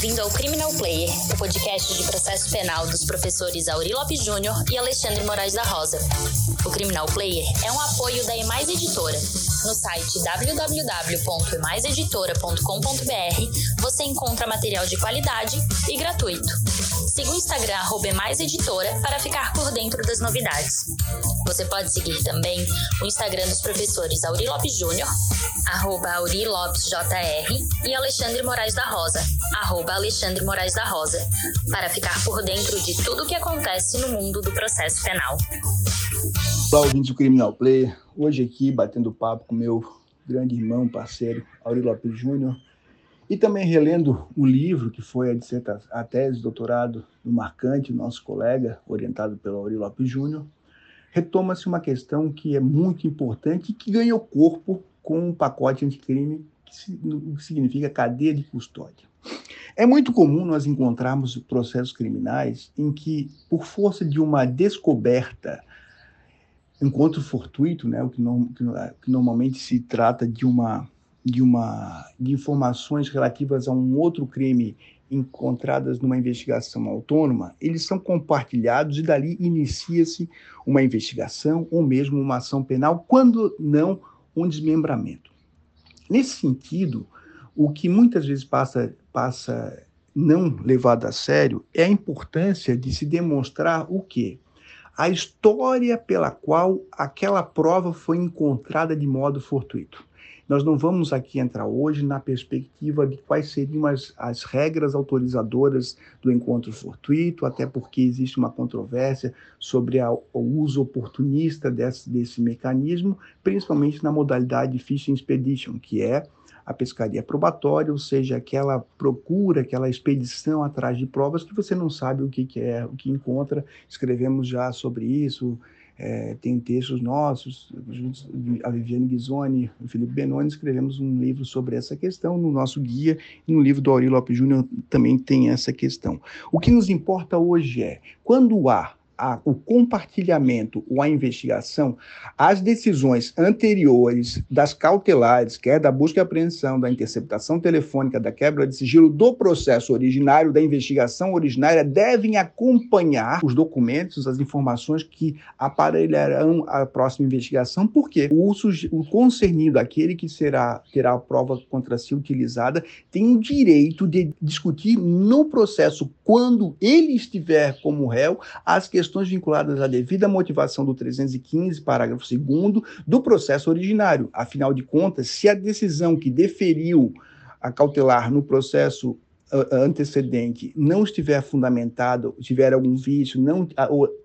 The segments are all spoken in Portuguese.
Bem-vindo ao Criminal Player, o podcast de processo penal dos professores Auri Lopes Júnior e Alexandre Moraes da Rosa. O Criminal Player é um apoio da Emais Editora. No site www.emaiseditora.com.br você encontra material de qualidade e gratuito. Siga o Instagram @emaiseditora para ficar por dentro das novidades. Você pode seguir também o Instagram dos professores Auri Lopes Júnior, arroba Auri Lopes JR, e Alexandre Moraes da Rosa, Alexandre Moraes da Rosa, para ficar por dentro de tudo o que acontece no mundo do processo penal. Olá, ouvintes do Criminal Player. Hoje aqui, batendo papo com meu grande irmão, parceiro, Auri Lopes Júnior, e também relendo o livro que foi a, a tese de doutorado do Marcante, nosso colega, orientado pelo Auri Lopes Júnior, retoma-se uma questão que é muito importante e que ganhou corpo com o um pacote anticrime, que significa cadeia de custódia. É muito comum nós encontrarmos processos criminais em que, por força de uma descoberta, encontro fortuito, né, o que, no, que, que normalmente se trata de uma de uma de informações relativas a um outro crime encontradas numa investigação autônoma, eles são compartilhados e dali inicia-se uma investigação ou mesmo uma ação penal, quando não um desmembramento. Nesse sentido, o que muitas vezes passa, passa não levado a sério é a importância de se demonstrar o quê? A história pela qual aquela prova foi encontrada de modo fortuito. Nós não vamos aqui entrar hoje na perspectiva de quais seriam as, as regras autorizadoras do encontro fortuito, até porque existe uma controvérsia sobre a, o uso oportunista desse, desse mecanismo, principalmente na modalidade Fishing Expedition, que é a pescaria probatória, ou seja, aquela procura, aquela expedição atrás de provas que você não sabe o que, que é, o que encontra. Escrevemos já sobre isso, é, tem textos nossos, a Viviane Ghisoni, o Felipe Benoni, escrevemos um livro sobre essa questão no nosso guia, e no livro do Aurélio Lopes Júnior também tem essa questão. O que nos importa hoje é, quando há a, o compartilhamento ou a investigação, as decisões anteriores das cautelares, quer da busca e apreensão, da interceptação telefônica, da quebra de sigilo do processo originário, da investigação originária, devem acompanhar os documentos, as informações que aparelharão a próxima investigação, porque o, o concernido, aquele que será terá a prova contra si utilizada, tem o direito de discutir no processo, quando ele estiver como réu, as questões questões vinculadas à devida motivação do 315, parágrafo 2 do processo originário. Afinal de contas, se a decisão que deferiu a cautelar no processo antecedente não estiver fundamentada, tiver algum vício, não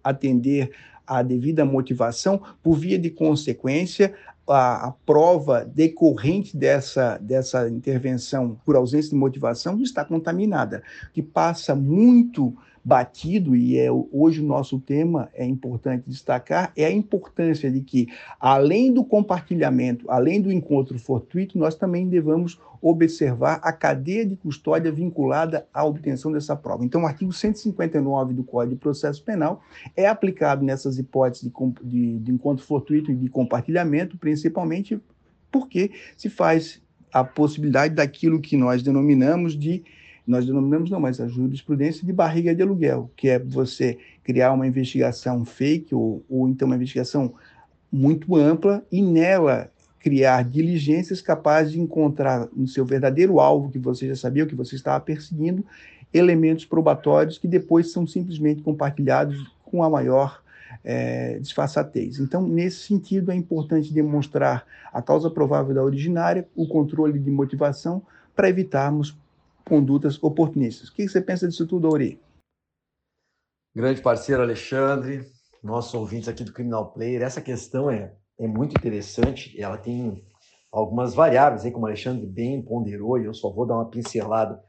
atender à devida motivação, por via de consequência, a, a, prova decorrente dessa, dessa intervenção por ausência de motivação está contaminada, que passa muito batido, e é hoje o nosso tema, é importante destacar, é a importância de que, além do compartilhamento, além do encontro fortuito, nós também devamos observar a cadeia de custódia vinculada à obtenção dessa prova. Então, o artigo 159 do Código de Processo Penal é aplicado nessas hipóteses de, de, de encontro fortuito e de compartilhamento, principalmente porque se faz a possibilidade daquilo que nós denominamos de nós denominamos não, mas a jurisprudência de barriga de aluguel, que é você criar uma investigação fake ou, ou então uma investigação muito ampla e nela criar diligências capazes de encontrar no seu verdadeiro alvo, que você já sabia, o que você estava perseguindo, elementos probatórios que depois são simplesmente compartilhados com a maior é, disfarçatez. Então, nesse sentido, é importante demonstrar a causa provável da originária, o controle de motivação, para evitarmos condutas oportunistas. O que você pensa disso tudo, Auri? Grande parceiro Alexandre, nosso ouvinte aqui do Criminal Player, essa questão é, é muito interessante, ela tem algumas variáveis, aí, como o Alexandre bem ponderou, e eu só vou dar uma pincelada.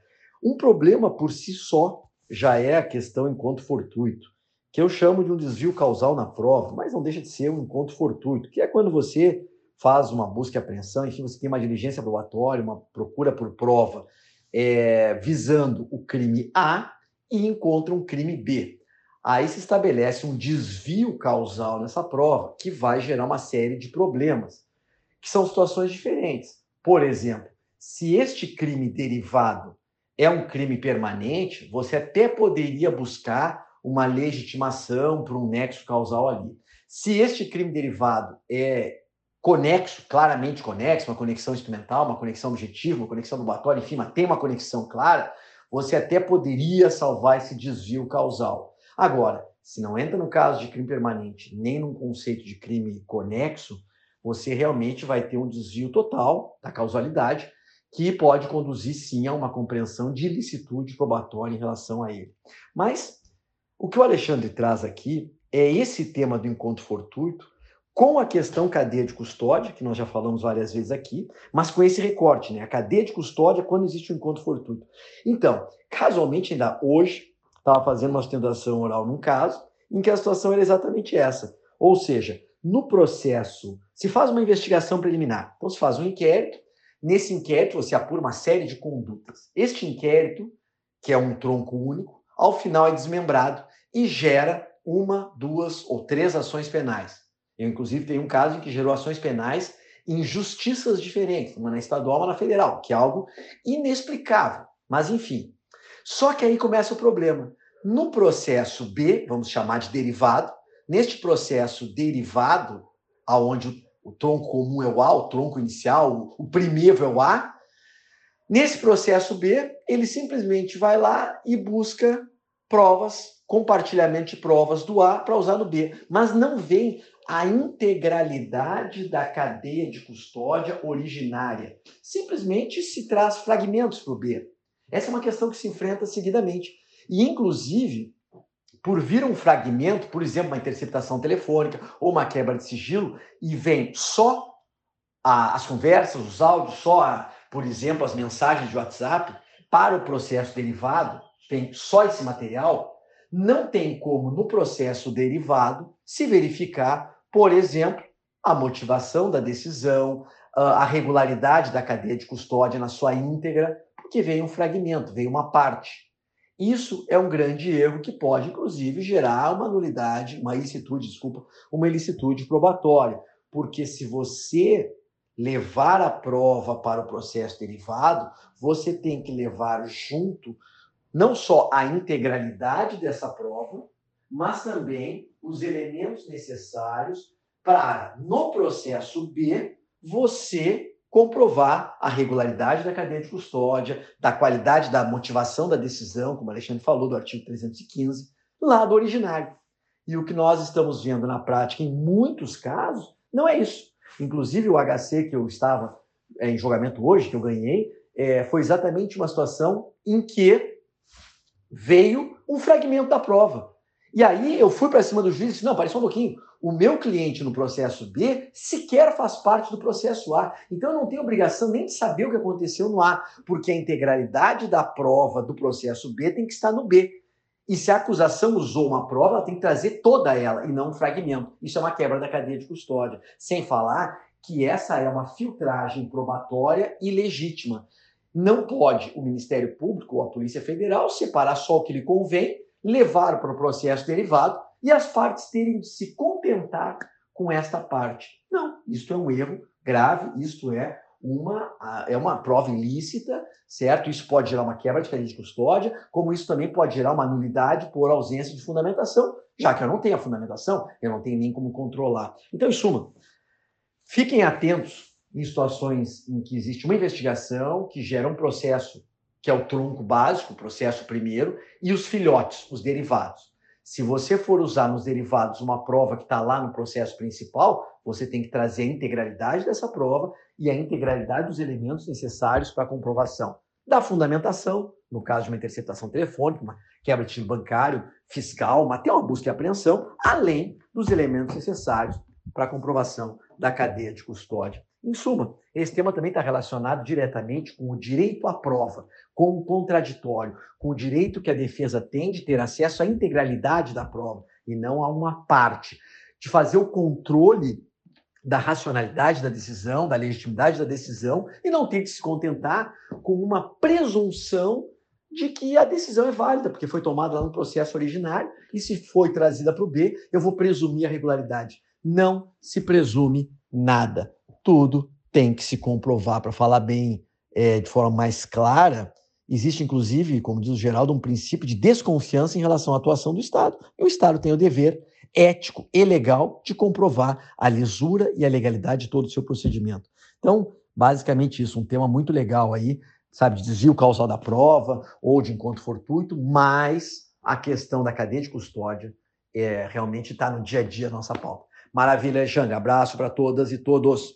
Um problema por si só já é a questão encontro fortuito, que eu chamo de um desvio causal na prova, mas não deixa de ser um encontro fortuito, que é quando você faz uma busca e apreensão, enfim, você tem uma diligência probatória, uma procura por prova, é, visando o crime A e encontra um crime B. Aí se estabelece um desvio causal nessa prova que vai gerar uma série de problemas, que são situações diferentes. Por exemplo, se este crime derivado é um crime permanente, você até poderia buscar uma legitimação para um nexo causal ali. Se este crime derivado é conexo, claramente conexo, uma conexão instrumental, uma conexão objetiva, uma conexão dubatória, enfim, mas tem uma conexão clara, você até poderia salvar esse desvio causal. Agora, se não entra no caso de crime permanente, nem num conceito de crime conexo, você realmente vai ter um desvio total da causalidade, que pode conduzir sim a uma compreensão de ilicitude probatória em relação a ele. Mas o que o Alexandre traz aqui é esse tema do encontro fortuito, com a questão cadeia de custódia, que nós já falamos várias vezes aqui, mas com esse recorte, né? A cadeia de custódia quando existe um encontro fortuito. Então, casualmente, ainda hoje, estava fazendo uma sustentação oral num caso, em que a situação era exatamente essa. Ou seja, no processo, se faz uma investigação preliminar, então se faz um inquérito, nesse inquérito você apura uma série de condutas. Este inquérito, que é um tronco único, ao final é desmembrado e gera uma, duas ou três ações penais. Eu, inclusive, tenho um caso em que gerou ações penais em justiças diferentes, uma na estadual, uma na federal, que é algo inexplicável. Mas, enfim. Só que aí começa o problema. No processo B, vamos chamar de derivado, neste processo derivado, aonde o, tronco comum é o A, o tronco inicial, o, o primeiro é o A, nesse processo B, ele simplesmente vai lá e busca provas, compartilhamento de provas do A para usar no B, mas não vem a integralidade da cadeia de custódia originária. Simplesmente se traz fragmentos para o B. Essa é uma questão que se enfrenta seguidamente. E, inclusive, por vir um fragmento, por exemplo, uma interceptação telefônica ou uma quebra de sigilo, e vem só a, as conversas, os áudios, só, a, por exemplo, as mensagens de WhatsApp, para o processo derivado, tem só esse material, não tem como, no processo derivado, se verificar por exemplo, a motivação da decisão, a regularidade da cadeia de custódia na sua íntegra, porque veio um fragmento, veio uma parte. Isso é um grande erro que pode, inclusive, gerar uma nulidade, uma ilicitude, desculpa, uma ilicitude probatória. Porque se você levar a prova para o processo derivado, você tem que levar junto não só a integralidade dessa prova, mas também os elementos necessários para, no processo B, você comprovar a regularidade da cadeia de custódia, da qualidade da motivação da decisão, como o Alexandre falou, do artigo 315, lá do originário. E o que nós estamos vendo na prática, em muitos casos, não é isso. Inclusive, o HC que eu estava é, em julgamento hoje, que eu ganhei, é, foi exatamente uma situação em que veio um fragmento da prova. E aí eu fui para cima do juiz e disse: não, parece um pouquinho. O meu cliente no processo B sequer faz parte do processo A. Então eu não tenho obrigação nem de saber o que aconteceu no A, porque a integralidade da prova do processo B tem que estar no B. E se a acusação usou uma prova, ela tem que trazer toda ela e não um fragmento. Isso é uma quebra da cadeia de custódia. Sem falar que essa é uma filtragem probatória ilegítima. Não pode o Ministério Público ou a Polícia Federal separar só o que lhe convém levar para o processo derivado e as partes terem de se contentar com esta parte. Não, isto é um erro grave, isto é uma, é uma prova ilícita, certo? Isso pode gerar uma quebra de cadeia de custódia, como isso também pode gerar uma nulidade por ausência de fundamentação, já que eu não tenho a fundamentação, eu não tenho nem como controlar. Então, em suma, fiquem atentos em situações em que existe uma investigação que gera um processo que é o tronco básico, o processo primeiro, e os filhotes, os derivados. Se você for usar nos derivados uma prova que está lá no processo principal, você tem que trazer a integralidade dessa prova e a integralidade dos elementos necessários para a comprovação da fundamentação, no caso de uma interceptação telefônica, uma quebra de tiro bancário, fiscal, até uma busca e apreensão, além dos elementos necessários para a comprovação da cadeia de custódia. Em suma, esse tema também está relacionado diretamente com o direito à prova, com o contraditório, com o direito que a defesa tem de ter acesso à integralidade da prova e não a uma parte, de fazer o controle da racionalidade da decisão, da legitimidade da decisão e não ter que se contentar com uma presunção de que a decisão é válida, porque foi tomada lá no processo originário e se foi trazida para o B, eu vou presumir a regularidade. Não se presume nada. Tudo tem que se comprovar para falar bem é, de forma mais clara existe, inclusive, como diz o Geraldo, um princípio de desconfiança em relação à atuação do Estado. E o Estado tem o dever ético e legal de comprovar a lisura e a legalidade de todo o seu procedimento. Então, basicamente isso, um tema muito legal aí, sabe, de desvio causal da prova ou de encontro fortuito, mas a questão da cadeia de custódia é, realmente está no dia a dia nossa pauta. Maravilha, Alexandre. Abraço para todas e todos.